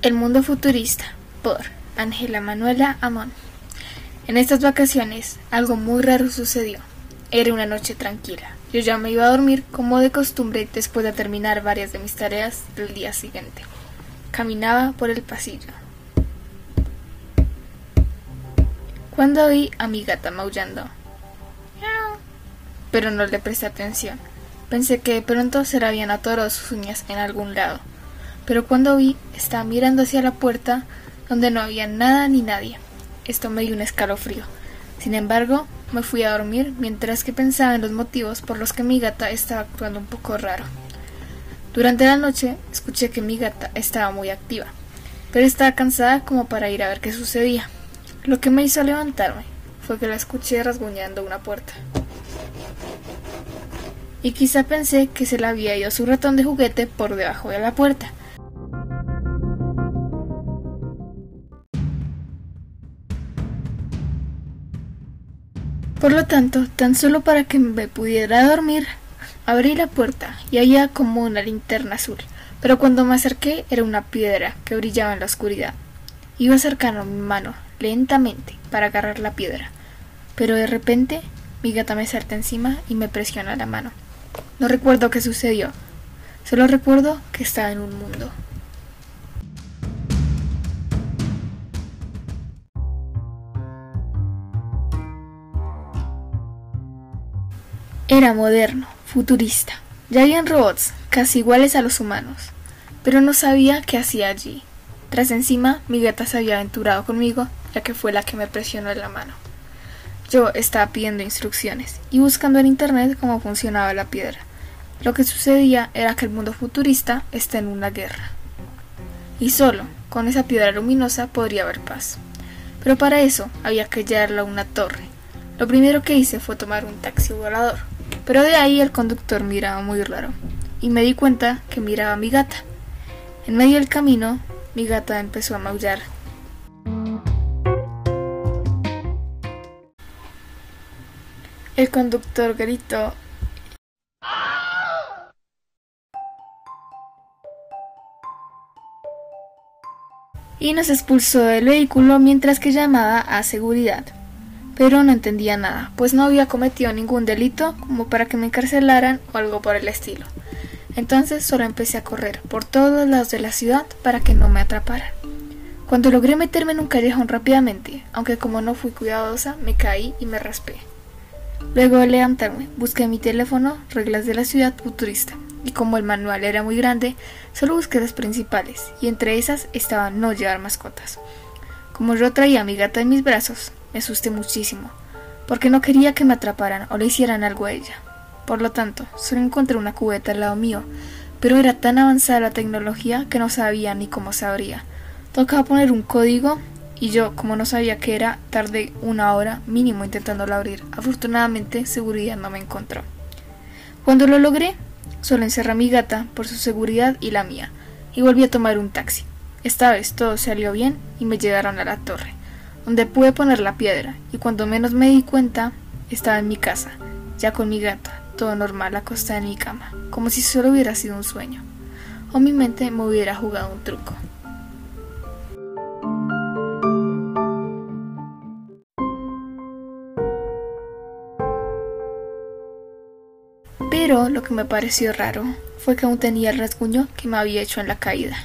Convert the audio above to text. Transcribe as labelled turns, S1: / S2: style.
S1: El mundo futurista por Ángela Manuela Amón. En estas vacaciones algo muy raro sucedió. Era una noche tranquila. Yo ya me iba a dormir como de costumbre después de terminar varias de mis tareas del día siguiente. Caminaba por el pasillo. Cuando oí a mi gata maullando. Pero no le presté atención. Pensé que de pronto se le habían atorado sus uñas en algún lado pero cuando vi estaba mirando hacia la puerta donde no había nada ni nadie. Esto me dio un escalofrío. Sin embargo, me fui a dormir mientras que pensaba en los motivos por los que mi gata estaba actuando un poco raro. Durante la noche escuché que mi gata estaba muy activa, pero estaba cansada como para ir a ver qué sucedía. Lo que me hizo levantarme fue que la escuché rasguñando una puerta. Y quizá pensé que se le había ido su ratón de juguete por debajo de la puerta. Por lo tanto, tan solo para que me pudiera dormir, abrí la puerta y había como una linterna azul, pero cuando me acerqué era una piedra que brillaba en la oscuridad. Iba acercando mi mano lentamente para agarrar la piedra, pero de repente mi gata me salta encima y me presiona la mano. No recuerdo qué sucedió, solo recuerdo que estaba en un mundo. Era moderno, futurista. Ya habían robots, casi iguales a los humanos. Pero no sabía qué hacía allí. Tras encima, mi gata se había aventurado conmigo, ya que fue la que me presionó en la mano. Yo estaba pidiendo instrucciones y buscando en internet cómo funcionaba la piedra. Lo que sucedía era que el mundo futurista está en una guerra. Y solo con esa piedra luminosa podría haber paz. Pero para eso había que llevarla a una torre. Lo primero que hice fue tomar un taxi volador. Pero de ahí el conductor miraba muy raro, y me di cuenta que miraba a mi gata. En medio del camino, mi gata empezó a maullar. El conductor gritó y nos expulsó del vehículo mientras que llamaba a seguridad pero no entendía nada, pues no había cometido ningún delito como para que me encarcelaran o algo por el estilo. Entonces solo empecé a correr por todos lados de la ciudad para que no me atraparan. Cuando logré meterme en un callejón rápidamente, aunque como no fui cuidadosa, me caí y me raspé. Luego de levantarme, busqué en mi teléfono reglas de la ciudad futurista, y como el manual era muy grande, solo busqué las principales, y entre esas estaba no llevar mascotas. Como yo traía a mi gata en mis brazos, me asusté muchísimo, porque no quería que me atraparan o le hicieran algo a ella. Por lo tanto, solo encontré una cubeta al lado mío, pero era tan avanzada la tecnología que no sabía ni cómo se abría. Tocaba poner un código y yo, como no sabía qué era, tardé una hora mínimo intentándolo abrir. Afortunadamente, seguridad no me encontró. Cuando lo logré, solo encerré a mi gata por su seguridad y la mía, y volví a tomar un taxi. Esta vez todo salió bien y me llevaron a la torre donde pude poner la piedra, y cuando menos me di cuenta, estaba en mi casa, ya con mi gata, todo normal acostada en mi cama, como si solo hubiera sido un sueño, o mi mente me hubiera jugado un truco. Pero lo que me pareció raro fue que aún tenía el rasguño que me había hecho en la caída.